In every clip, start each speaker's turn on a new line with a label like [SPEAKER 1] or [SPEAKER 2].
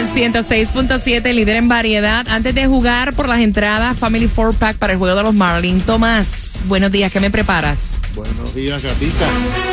[SPEAKER 1] El
[SPEAKER 2] nuevo Sol 106.7, líder en variedad. Antes de jugar por las entradas Family Four Pack para el juego de los Marlins. Tomás, buenos días, ¿qué me preparas?
[SPEAKER 3] Buenos días, gatita.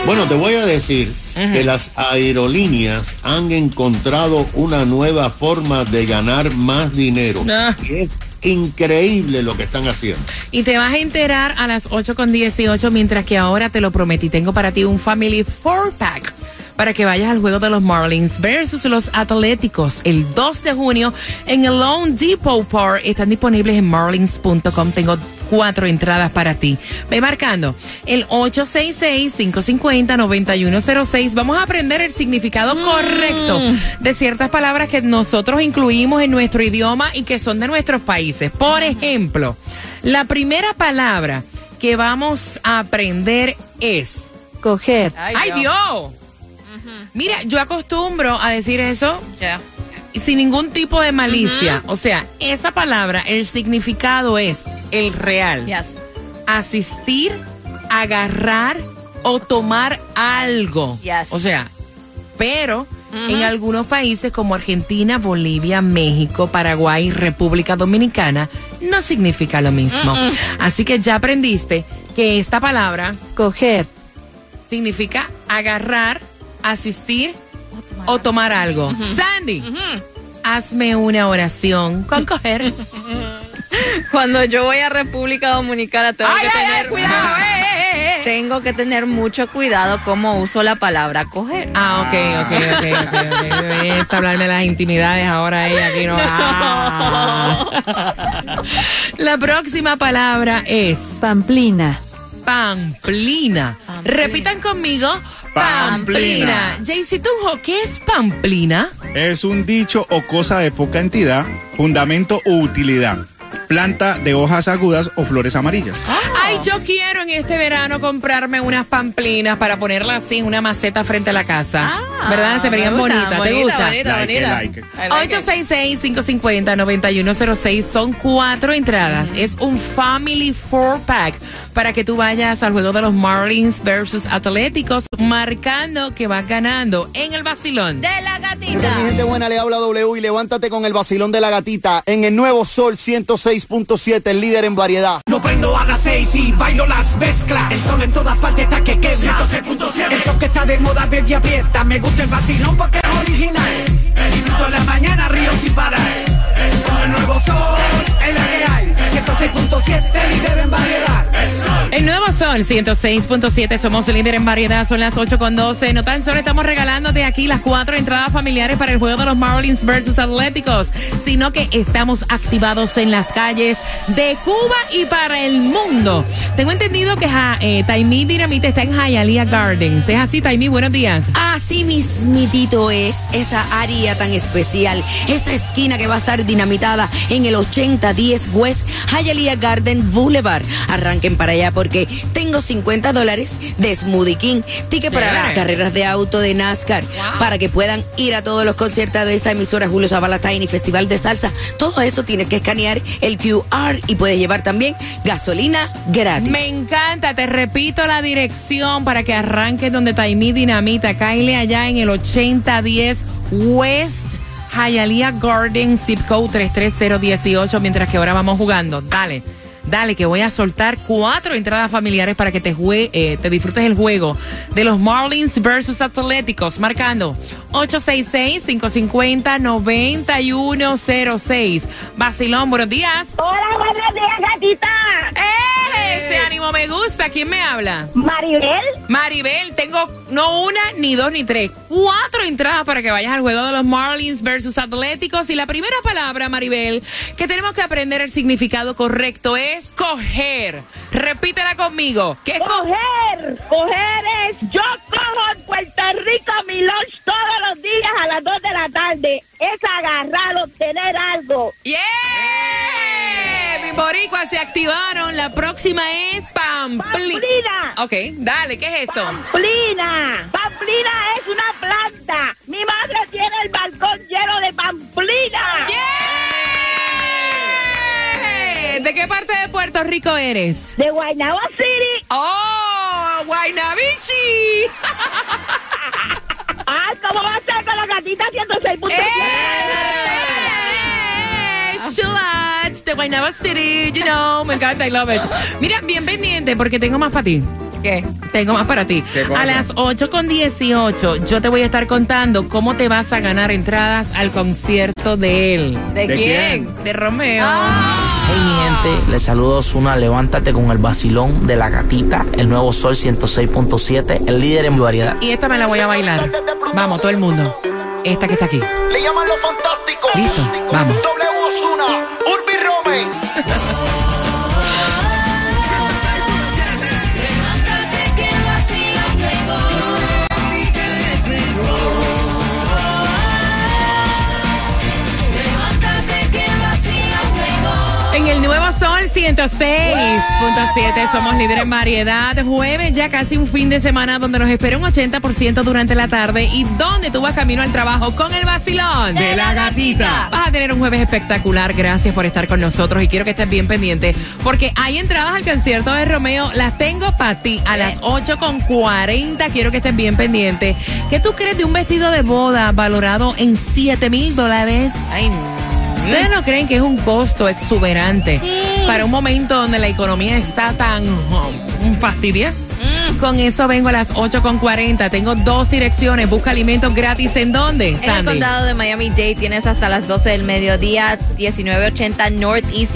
[SPEAKER 3] Bueno, te voy a decir que las aerolíneas han encontrado una nueva forma de ganar más dinero. Y es increíble lo que están haciendo.
[SPEAKER 2] Y te vas a enterar a las 8 con 18, mientras que ahora te lo prometí. Tengo para ti un Family Four Pack para que vayas al juego de los Marlins versus los Atléticos el 2 de junio en el Lone Depot Park. Están disponibles en marlins.com. Tengo cuatro entradas para ti. Ve marcando el 866-550-9106. Vamos a aprender el significado correcto de ciertas palabras que nosotros incluimos en nuestro idioma y que son de nuestros países. Por ejemplo, la primera palabra que vamos a aprender es
[SPEAKER 4] Coger.
[SPEAKER 2] ¡Ay, Dios! Mira, yo acostumbro a decir eso sin ningún tipo de malicia. O sea, esa palabra, el significado es el real.
[SPEAKER 4] Yes.
[SPEAKER 2] Asistir, agarrar o tomar algo.
[SPEAKER 4] Yes.
[SPEAKER 2] O sea, pero en algunos países como Argentina, Bolivia, México, Paraguay, República Dominicana, no significa lo mismo. Así que ya aprendiste que esta palabra
[SPEAKER 4] Coger.
[SPEAKER 2] significa agarrar, asistir o tomar algo. Sandy, hazme una oración con coger.
[SPEAKER 4] Cuando yo voy a República Dominicana tengo
[SPEAKER 2] ay,
[SPEAKER 4] que
[SPEAKER 2] ay,
[SPEAKER 4] tener
[SPEAKER 2] ay, cuidado, eh, eh, eh,
[SPEAKER 4] tengo que tener mucho cuidado cómo uso la palabra coger.
[SPEAKER 2] Ah, ok, ok, ok, ok, ok. Me vienes a hablar de las intimidades ahora ella aquí no. Ah. La próxima palabra es
[SPEAKER 4] Pamplina.
[SPEAKER 2] pamplina. Repitan conmigo. Pamplina.
[SPEAKER 5] Pamplina.
[SPEAKER 2] Jaycee Tunjo, ¿qué es pamplina?
[SPEAKER 5] Es un dicho o cosa de poca entidad, fundamento o utilidad. Planta de hojas agudas o flores amarillas.
[SPEAKER 2] Ay, yo quiero en este verano comprarme unas pamplinas para ponerlas así en una maceta frente a la casa. ¿Verdad? Se verían
[SPEAKER 4] gusta,
[SPEAKER 2] bonitas. ¿Te
[SPEAKER 4] bonita,
[SPEAKER 2] gusta?
[SPEAKER 4] bonita,
[SPEAKER 5] Like
[SPEAKER 4] bonita.
[SPEAKER 5] like
[SPEAKER 4] like it.
[SPEAKER 2] 866-550-9106 son cuatro entradas. Es un Family Four Pack para que tú vayas al juego de los Marlins versus Atléticos, marcando que vas ganando en el vacilón.
[SPEAKER 4] De la
[SPEAKER 6] Mi
[SPEAKER 4] gatita.
[SPEAKER 6] gente buena, le habla W y levántate con el vacilón de la gatita en el nuevo Sol 106.7, el líder en variedad.
[SPEAKER 1] No prendo a las seis y bailo las mezclas. El sol en todas partes está que quema. 106.7. El show que está de moda, baby aprieta. Me gusta el vacilón porque es original. El disfruto en la mañana, río sin parar. El sol, el nuevo sol, es la que hay. 106.7, líder en variedad. El sol.
[SPEAKER 2] El nuevo Sol 106.7, somos líder en variedad, son las 8 con 12. No tan solo estamos regalando de aquí las cuatro entradas familiares para el juego de los Marlins versus Atléticos, sino que estamos activados en las calles de Cuba y para el mundo. Tengo entendido que ja, eh, Taimí Dinamita está en Hialeah Gardens. ¿Es así, Taimí? Buenos días.
[SPEAKER 7] Así mismitito es esa área tan especial, esa esquina que va a estar dinamitada en el 8010 West Hialeah Garden Boulevard. Arranquen para allá porque tengo 50 dólares de Smoothie King, ticket para las carreras de auto de NASCAR, para que puedan ir a todos los conciertos de esta emisora Julio Zavala Tiny Festival de Salsa. Todo eso tienes que escanear el QR y puedes llevar también gasolina gratis.
[SPEAKER 2] Me encanta, te repito la dirección para que arranques donde Taimí Dinamita, Kyle allá en el 8010 West Hialeah Garden, zip code 33018, mientras que ahora vamos jugando. Dale. Dale, que voy a soltar cuatro entradas familiares para que te, jue- eh, te disfrutes el juego de los Marlins versus Atléticos, marcando 866-550-9106. Bacilón, buenos días.
[SPEAKER 8] Hola, buenos días, gatita.
[SPEAKER 2] ¡Eh! Ese ánimo me gusta. ¿Quién me habla?
[SPEAKER 8] Maribel,
[SPEAKER 2] Maribel, tengo no una, ni dos, ni tres. Cuatro entradas para que vayas al juego de los Marlins versus Atléticos. Y la primera palabra, Maribel, que tenemos que aprender el significado correcto es coger. Repítela conmigo. ¿Qué es co-
[SPEAKER 8] coger, coger es, yo cojo en Puerto Rico mi lunch todos los la tarde es agarrar, obtener algo.
[SPEAKER 2] ¡Yeah! Mi boricua se activaron. La próxima es Pamplina.
[SPEAKER 8] ¡Pamplina!
[SPEAKER 2] Ok, dale, ¿qué es eso?
[SPEAKER 8] ¡Pamplina! ¡Pamplina es una planta! Mi madre tiene el balcón lleno de pamplina.
[SPEAKER 2] ¡Yeah! ¿De qué parte de Puerto Rico eres?
[SPEAKER 8] De Guaynabo City.
[SPEAKER 2] ¡Oh! ¡Guaynabichi!
[SPEAKER 8] ¡Ay, cómo va a ser con la gatita 106.7!
[SPEAKER 2] ¡Eh! Chulats de Guaynabo City, you know, me encanta, I love it. Mira, bien pendiente porque tengo más para ti.
[SPEAKER 4] ¿Qué?
[SPEAKER 2] Tengo más para ti. A las 8 con 18 yo te voy a estar contando cómo te vas a ganar entradas al concierto de él.
[SPEAKER 4] ¿De,
[SPEAKER 5] ¿De
[SPEAKER 4] quién?
[SPEAKER 5] quién?
[SPEAKER 2] De Romeo.
[SPEAKER 9] Hey mi gente, les saludo Osuna, levántate con el vacilón de la gatita, el nuevo Sol 106.7, el líder en variedad.
[SPEAKER 2] Y esta me la voy a bailar. Vamos, todo el mundo. Esta que está aquí.
[SPEAKER 6] Le llaman los fantásticos.
[SPEAKER 2] Listo, vamos.
[SPEAKER 6] W Osuna,
[SPEAKER 2] 106.7 somos líderes en variedad. Jueves, ya casi un fin de semana donde nos espera un 80% durante la tarde y donde tú vas camino al trabajo con el vacilón
[SPEAKER 4] De la gatita.
[SPEAKER 2] Vas a tener un jueves espectacular. Gracias por estar con nosotros y quiero que estés bien pendiente porque hay entradas al concierto de Romeo. Las tengo para ti a las 8.40. Quiero que estés bien pendiente. ¿Qué tú crees de un vestido de boda valorado en 7 mil dólares?
[SPEAKER 4] Ay,
[SPEAKER 2] ¿Ustedes no creen que es un costo exuberante para un momento donde la economía está tan um, fastidia? Con eso vengo a las 8.40. Tengo dos direcciones. Busca alimentos gratis. ¿En dónde,
[SPEAKER 4] En el condado de Miami-Dade tienes hasta las 12 del mediodía, 1980 Northeast,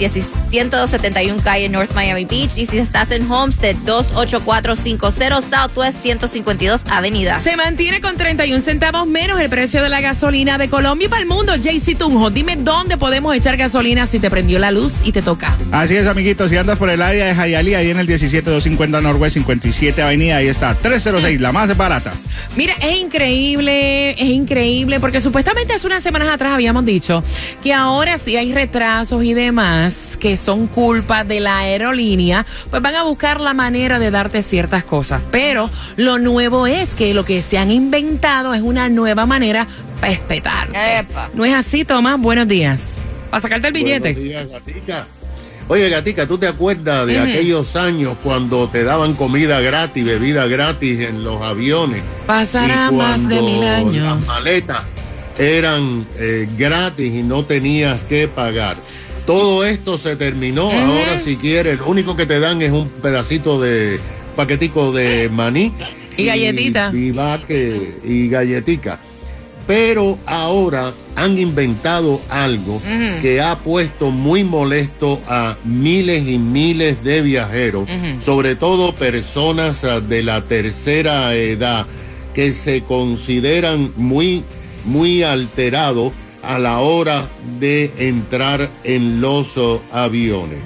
[SPEAKER 4] 171 calle North Miami Beach. Y si estás en Homestead, 28450 Southwest 152 Avenida.
[SPEAKER 2] Se mantiene con 31 centavos menos el precio de la gasolina de Colombia y para el mundo. JC Tunjo, dime dónde podemos echar gasolina si te prendió la luz y te toca.
[SPEAKER 5] Así es, amiguitos. Si andas por el área de Hialeah, ahí en el 17250 Norwest 57 Avenida, ahí está, 306, la más barata.
[SPEAKER 2] Mira, es increíble, es increíble, porque supuestamente hace unas semanas atrás habíamos dicho que ahora sí hay retrasos y demás que son culpa de la aerolínea, pues van a buscar la manera de darte ciertas cosas. Pero lo nuevo es que lo que se han inventado es una nueva manera para espetarte.
[SPEAKER 4] Epa.
[SPEAKER 2] ¿No es así, Tomás? Buenos días. Para sacarte el billete.
[SPEAKER 3] Buenos días, gatica. Oye, Gatica, ¿tú te acuerdas de aquellos años cuando te daban comida gratis, bebida gratis en los aviones?
[SPEAKER 2] Pasará
[SPEAKER 3] Y
[SPEAKER 2] más de mil años.
[SPEAKER 3] Las maletas eran eh, gratis y no tenías que pagar. Todo esto se terminó. Ahora, si quieres, lo único que te dan es un pedacito de paquetico de maní.
[SPEAKER 2] Y galletita.
[SPEAKER 3] Y, vaque- y galletica. Pero ahora han inventado algo que ha puesto muy molesto a miles y miles de viajeros, sobre todo personas ah, de la tercera edad que se consideran muy, muy alterados a la hora de entrar en los oh, aviones.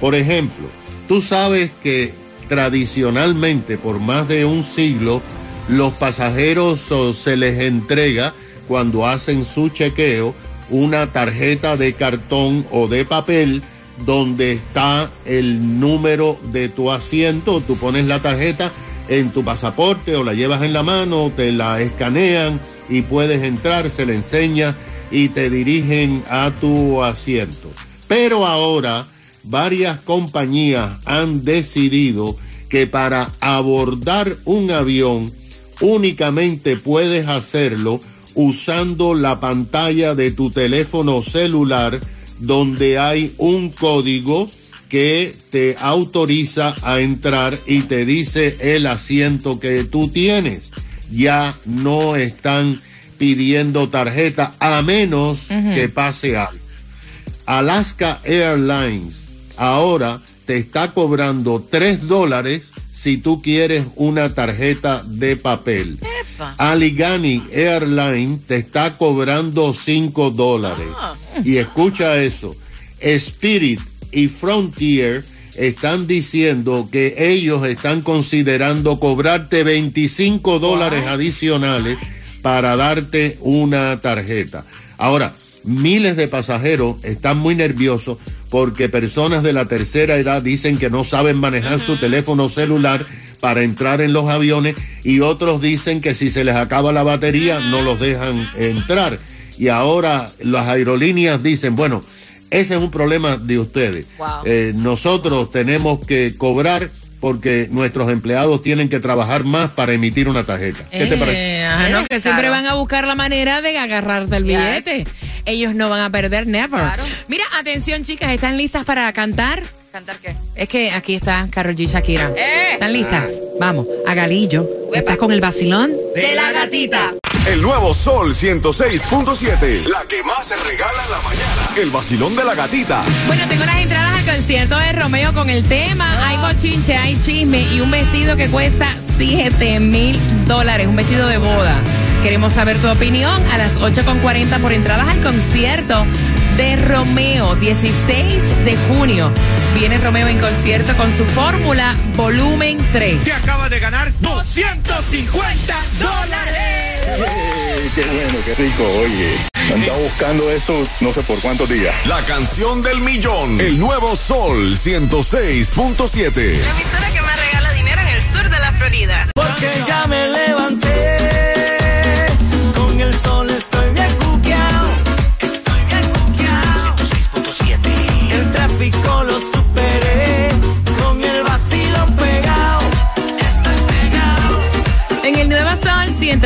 [SPEAKER 3] Por ejemplo, tú sabes que tradicionalmente por más de un siglo los pasajeros oh, se les entrega cuando hacen su chequeo una tarjeta de cartón o de papel donde está el número de tu asiento, tú pones la tarjeta en tu pasaporte o la llevas en la mano, te la escanean y puedes entrar, se le enseña y te dirigen a tu asiento. Pero ahora varias compañías han decidido que para abordar un avión únicamente puedes hacerlo usando la pantalla de tu teléfono celular donde hay un código que te autoriza a entrar y te dice el asiento que tú tienes. Ya no están pidiendo tarjeta a menos que pase algo. Alaska Airlines ahora te está cobrando 3 dólares si tú quieres una tarjeta de papel. Allegheny Airlines te está cobrando 5 dólares. Y escucha eso. Spirit y Frontier están diciendo que ellos están considerando cobrarte 25 dólares adicionales para darte una tarjeta. Ahora, miles de pasajeros están muy nerviosos porque personas de la tercera edad dicen que no saben manejar su teléfono celular para entrar en los aviones y otros dicen que si se les acaba la batería no los dejan entrar. Y ahora las aerolíneas dicen, bueno, ese es un problema de ustedes. Eh, nosotros tenemos que cobrar porque nuestros empleados tienen que trabajar más para emitir una tarjeta. ¿Qué te
[SPEAKER 2] Eh,
[SPEAKER 3] parece?
[SPEAKER 2] ajá, no, que siempre van a buscar la manera de agarrarte el billete. Ellos no van a perder never.
[SPEAKER 4] Claro.
[SPEAKER 2] Mira, atención chicas, ¿están listas para cantar?
[SPEAKER 4] ¿Cantar qué?
[SPEAKER 2] Es que aquí está Carol G. Shakira.
[SPEAKER 4] ¡Eh!
[SPEAKER 2] ¿Están listas? Vamos, a Galillo. ¿Estás con el vacilón?
[SPEAKER 4] De la gatita.
[SPEAKER 10] El nuevo Sol 106.7. La que más se regala en la mañana. El vacilón de la gatita.
[SPEAKER 2] Bueno, tengo las entradas concierto de Romeo con el tema. Hay bochinche, hay chisme y un vestido que cuesta 7 mil dólares, un vestido de boda. Queremos saber tu opinión a las 8.40 por entradas al concierto de Romeo, 16 de junio. Viene Romeo en concierto con su fórmula volumen 3.
[SPEAKER 1] Se acaba de ganar 250 dólares.
[SPEAKER 10] qué bueno, qué rico, oye. Andaba buscando esto no sé por cuántos días. La canción del millón. El nuevo Sol 106.7.
[SPEAKER 11] emisora que más regala dinero en el sur de la Florida.
[SPEAKER 1] Porque ya me levanté. Con el sol estoy bien cuqueado. Estoy bien cuqueado. 106.7. El tráfico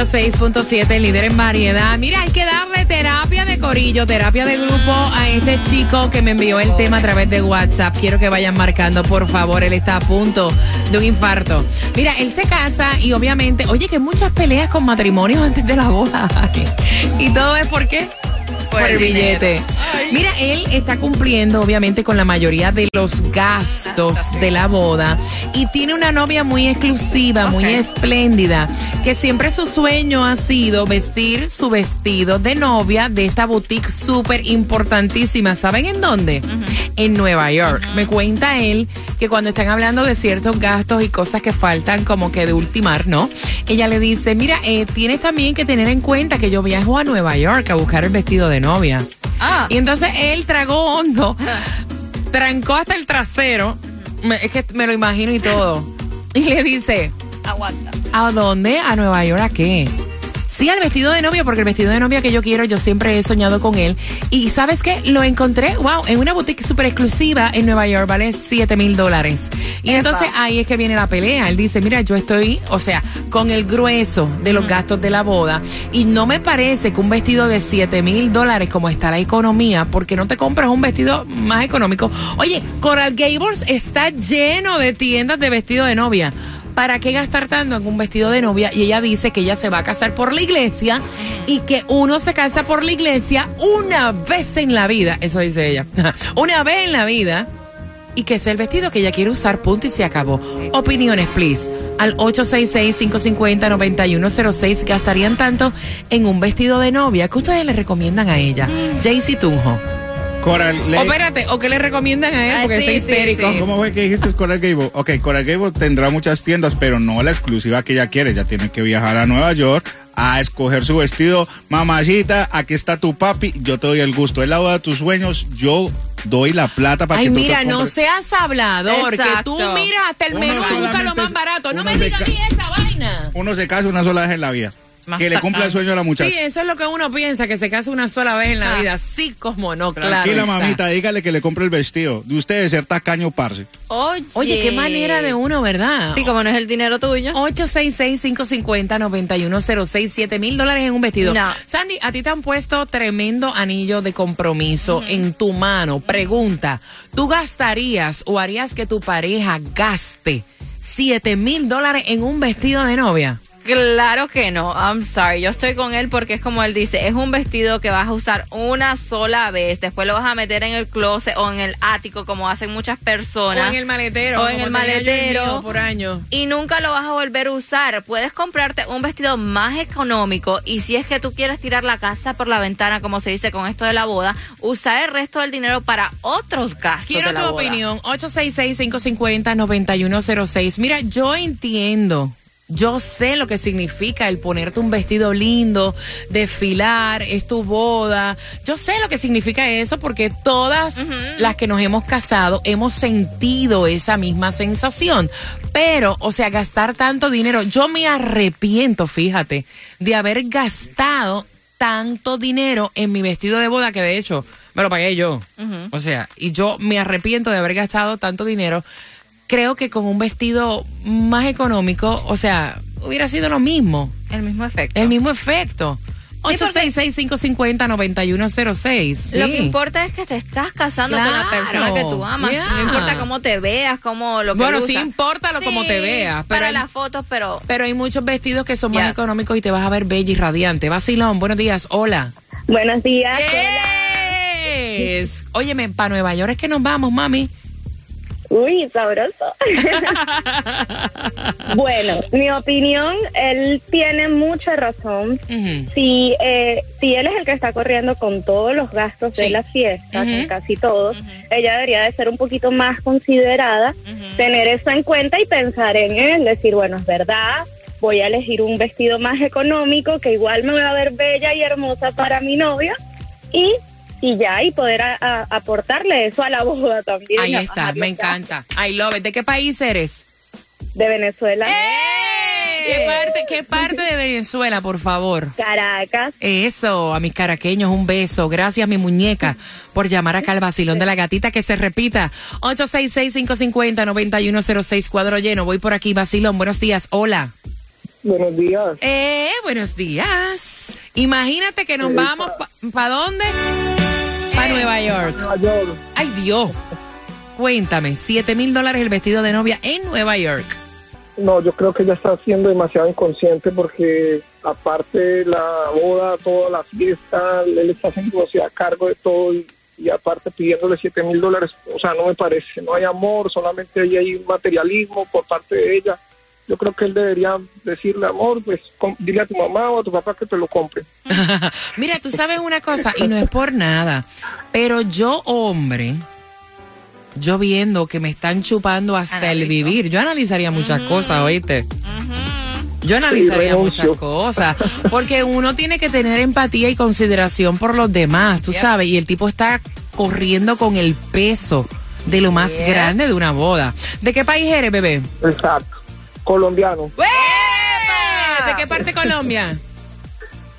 [SPEAKER 2] 106.7, líder en variedad. Mira, hay que darle terapia de corillo, terapia de grupo a este chico que me envió el tema a través de WhatsApp. Quiero que vayan marcando, por favor. Él está a punto de un infarto. Mira, él se casa y obviamente, oye, que muchas peleas con matrimonios antes de la boda. y todo es por qué? Por, el billete. Mira, él está cumpliendo obviamente con la mayoría de los gastos de la boda y tiene una novia muy exclusiva, muy espléndida, que siempre su sueño ha sido vestir su vestido de novia de esta boutique súper importantísima. ¿Saben en dónde? En Nueva York. Me cuenta él que cuando están hablando de ciertos gastos y cosas que faltan como que de ultimar, ¿no? Ella le dice, mira, eh, tienes también que tener en cuenta que yo viajo a Nueva York a buscar el vestido de novia.
[SPEAKER 4] Ah.
[SPEAKER 2] Y entonces él tragó hondo, trancó hasta el trasero, me- es que me lo imagino y todo. Y le dice,
[SPEAKER 4] Aguanta.
[SPEAKER 2] ¿a dónde? ¿A Nueva York a qué? Sí, al vestido de novia, porque el vestido de novia que yo quiero, yo siempre he soñado con él. Y ¿sabes qué? Lo encontré, wow, en una boutique súper exclusiva en Nueva York, vale 7 mil dólares. Y
[SPEAKER 4] Epa.
[SPEAKER 2] entonces ahí es que viene la pelea. Él dice, mira, yo estoy, o sea, con el grueso de los gastos de la boda. Y no me parece que un vestido de 7 mil dólares, como está la economía, porque no te compras un vestido más económico. Oye, Coral Gables está lleno de tiendas de vestido de novia. ¿Para qué gastar tanto en un vestido de novia? Y ella dice que ella se va a casar por la iglesia y que uno se casa por la iglesia una vez en la vida. Eso dice ella. una vez en la vida. Y que es el vestido que ella quiere usar, punto y se acabó. Opiniones, please. Al 866-550-9106 gastarían tanto en un vestido de novia. ¿Qué ustedes le recomiendan a ella? Jaycee Tunjo.
[SPEAKER 5] Coral
[SPEAKER 2] O espérate, ¿o qué le recomiendan a él?
[SPEAKER 4] Ay,
[SPEAKER 2] Porque
[SPEAKER 4] sí,
[SPEAKER 2] está histérico.
[SPEAKER 4] sí.
[SPEAKER 5] ¿Cómo fue que dijiste Coral Gable? Ok, Coral Gable tendrá muchas tiendas, pero no la exclusiva que ella quiere. Ella tiene que viajar a Nueva York a escoger su vestido. Mamacita, aquí está tu papi, yo te doy el gusto. Es la boda de tus sueños, yo doy la plata para
[SPEAKER 2] Ay,
[SPEAKER 5] que tú te
[SPEAKER 2] mira, no seas hablador, que tú
[SPEAKER 4] Exacto.
[SPEAKER 2] mira hasta el
[SPEAKER 5] Uno
[SPEAKER 2] menú, busca lo más barato. No me digas a mí esa vaina.
[SPEAKER 5] Uno se casa una sola vez en la vida. Que le cumpla el sueño a la muchacha.
[SPEAKER 2] Sí, eso es lo que uno piensa, que se casa una sola vez en la
[SPEAKER 4] Ah.
[SPEAKER 2] vida. Sí, como no, claro.
[SPEAKER 5] Tranquila,
[SPEAKER 2] está.
[SPEAKER 5] mamita, dígale que le compre el vestido. De usted de ser tacaño, parce.
[SPEAKER 4] Oye.
[SPEAKER 2] Oye, qué manera de uno, ¿verdad?
[SPEAKER 4] Sí, como no es el dinero tuyo.
[SPEAKER 2] 866-550-9106, 7 mil dólares en un vestido.
[SPEAKER 4] No.
[SPEAKER 2] Sandy, a ti te han puesto tremendo anillo de compromiso en tu mano. Pregunta, ¿tú gastarías o harías que tu pareja gaste 7 mil dólares en un vestido de novia?
[SPEAKER 4] Claro que no, I'm sorry. Yo estoy con él porque es como él dice, es un vestido que vas a usar una sola vez, después lo vas a meter en el closet o en el ático como hacen muchas personas.
[SPEAKER 2] O en el maletero.
[SPEAKER 4] O en el maletero.
[SPEAKER 2] por año.
[SPEAKER 4] y nunca lo vas a volver a usar. Puedes comprarte un vestido más económico y si es que tú quieres tirar la casa por la ventana, como se dice con esto de la boda, usar el resto del dinero para otros gastos
[SPEAKER 2] Quiero
[SPEAKER 4] de la
[SPEAKER 2] tu
[SPEAKER 4] boda.
[SPEAKER 2] opinión. 866-550-9106. Mira, yo entiendo Yo sé lo que significa el ponerte un vestido lindo, desfilar, es tu boda. Yo sé lo que significa eso porque todas las que nos hemos casado hemos sentido esa misma sensación. Pero, o sea, gastar tanto dinero, yo me arrepiento, fíjate, de haber gastado tanto dinero en mi vestido de boda que de hecho me lo pagué yo. O sea, y yo me arrepiento de haber gastado tanto dinero creo que con un vestido más económico, o sea, hubiera sido lo mismo.
[SPEAKER 4] El mismo efecto.
[SPEAKER 2] El mismo efecto. 866-550-9106. Sí.
[SPEAKER 4] Lo que importa es que te estás casando con la persona que tú amas.
[SPEAKER 2] Yeah.
[SPEAKER 4] No importa cómo te veas, cómo lo que
[SPEAKER 2] Bueno, sí importa lo como te veas, pero
[SPEAKER 4] para
[SPEAKER 2] hay-
[SPEAKER 4] las fotos, pero...
[SPEAKER 2] Pero hay muchos vestidos que son más
[SPEAKER 4] Yes.
[SPEAKER 2] económicos y te vas a ver bella y radiante. Vacilón, buenos días. Hola.
[SPEAKER 8] Buenos días.
[SPEAKER 2] Es. Óyeme, para Nueva York es que nos vamos, mami.
[SPEAKER 8] Uy, sabroso. bueno, mi opinión, él tiene mucha razón. Si, eh, si él es el que está corriendo con todos los gastos de
[SPEAKER 12] Ujú.
[SPEAKER 8] con casi todos, ella debería de ser un poquito más considerada, tener eso en cuenta y pensar en él, decir, bueno, es verdad, voy a elegir un vestido más económico que igual me voy a ver bella y hermosa para mi novia y y ya y poder a- a- aportarle eso a la boda también.
[SPEAKER 2] Ahí está, me encanta. I love it. ¿De qué país eres?
[SPEAKER 8] De Venezuela.
[SPEAKER 2] ¿Qué parte, ¿Qué parte de Venezuela, por favor?
[SPEAKER 8] Caracas.
[SPEAKER 2] Eso, a mis caraqueños, un beso. Gracias, mi muñeca, por llamar acá al vacilón de la gatita. Que se repita. 866-550-9106, cuadro lleno. Voy por aquí, vacilón. Buenos días. Hola.
[SPEAKER 12] Buenos días.
[SPEAKER 2] Eh, buenos días. Imagínate que nos
[SPEAKER 12] Eh,
[SPEAKER 2] vamos. ¿Para dónde? Nueva York. Ay, Dios. Cuéntame, 7 mil dólares el vestido de novia en Nueva York.
[SPEAKER 12] No, yo creo que ella está siendo demasiado inconsciente porque aparte la boda, toda la fiesta, él está haciendo o sea, a cargo de todo y, y aparte pidiéndole 7 mil dólares, o sea, no me parece, no hay amor, solamente hay materialismo por parte de ella. Yo creo que él debería decirle, amor, pues dile a tu mamá o a tu papá que te lo compre.
[SPEAKER 2] Mira, tú sabes una cosa, y no es por nada, pero yo, hombre, yo viendo que me están chupando hasta el vivir, yo analizaría muchas cosas, oíste. Yo analizaría
[SPEAKER 12] Sí,
[SPEAKER 2] muchas cosas, porque uno tiene que tener empatía y consideración por los demás, tú sabes, y el tipo está corriendo con el peso de lo más grande de una boda. ¿De qué país eres, bebé?
[SPEAKER 12] Exacto. Colombiano.
[SPEAKER 2] ¿De qué parte de Colombia?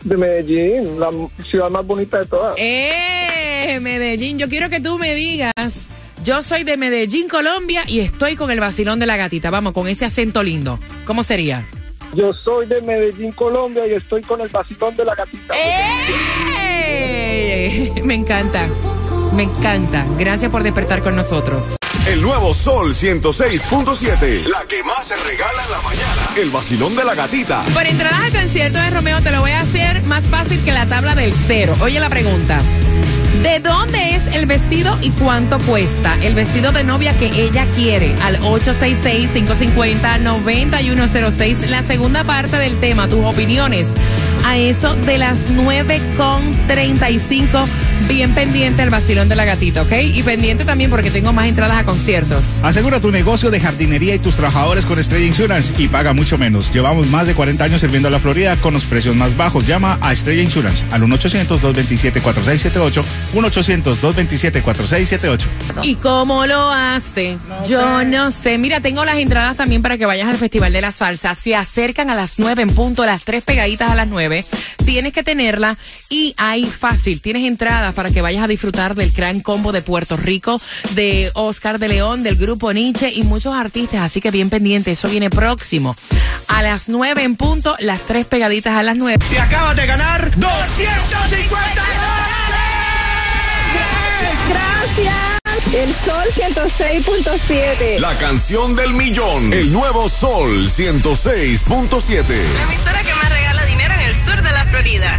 [SPEAKER 12] De Medellín, la ciudad más bonita de todas.
[SPEAKER 2] Eh, Medellín, yo quiero que tú me digas, yo soy de Medellín, Colombia, y estoy con el vacilón de la gatita, vamos, con ese acento lindo. ¿Cómo sería?
[SPEAKER 12] Yo soy de Medellín, Colombia y estoy con el vacilón de la gatita.
[SPEAKER 2] ¡Eh! Me encanta, me encanta. Gracias por despertar con nosotros.
[SPEAKER 10] El nuevo Sol 106.7. La que más se regala en la mañana. El vacilón de la gatita.
[SPEAKER 2] Por entradas al concierto de Romeo te lo voy a hacer más fácil que la tabla del cero. Oye la pregunta. ¿De dónde es el vestido y cuánto cuesta? El vestido de novia que ella quiere al 866-550-9106. La segunda parte del tema, tus opiniones. A eso de las 9.35. Bien pendiente el vacilón de la gatita, ¿ok? Y pendiente también porque tengo más entradas a conciertos.
[SPEAKER 5] Asegura tu negocio de jardinería y tus trabajadores con Estrella Insurance y paga mucho menos. Llevamos más de 40 años sirviendo a la Florida con los precios más bajos. Llama a Estrella Insurance al 1-800-227-4678. 1-800-227-4678.
[SPEAKER 2] ¿Y cómo lo hace? Yo no sé. Mira, tengo las entradas también para que vayas al Festival de la Salsa. Se acercan a las 9 en punto, las tres pegaditas a las 9. Tienes que tenerla y ahí fácil. Tienes entradas para que vayas a disfrutar del gran combo de Puerto Rico, de Oscar de León, del grupo Nietzsche y muchos artistas. Así que bien pendiente, eso viene próximo. A las 9 en punto, las tres pegaditas a las 9.
[SPEAKER 1] Te acabas de ganar 250
[SPEAKER 8] Gracias. El Sol 106.7.
[SPEAKER 10] La canción del millón. El nuevo Sol 106.7.
[SPEAKER 11] La emisora que más Florida.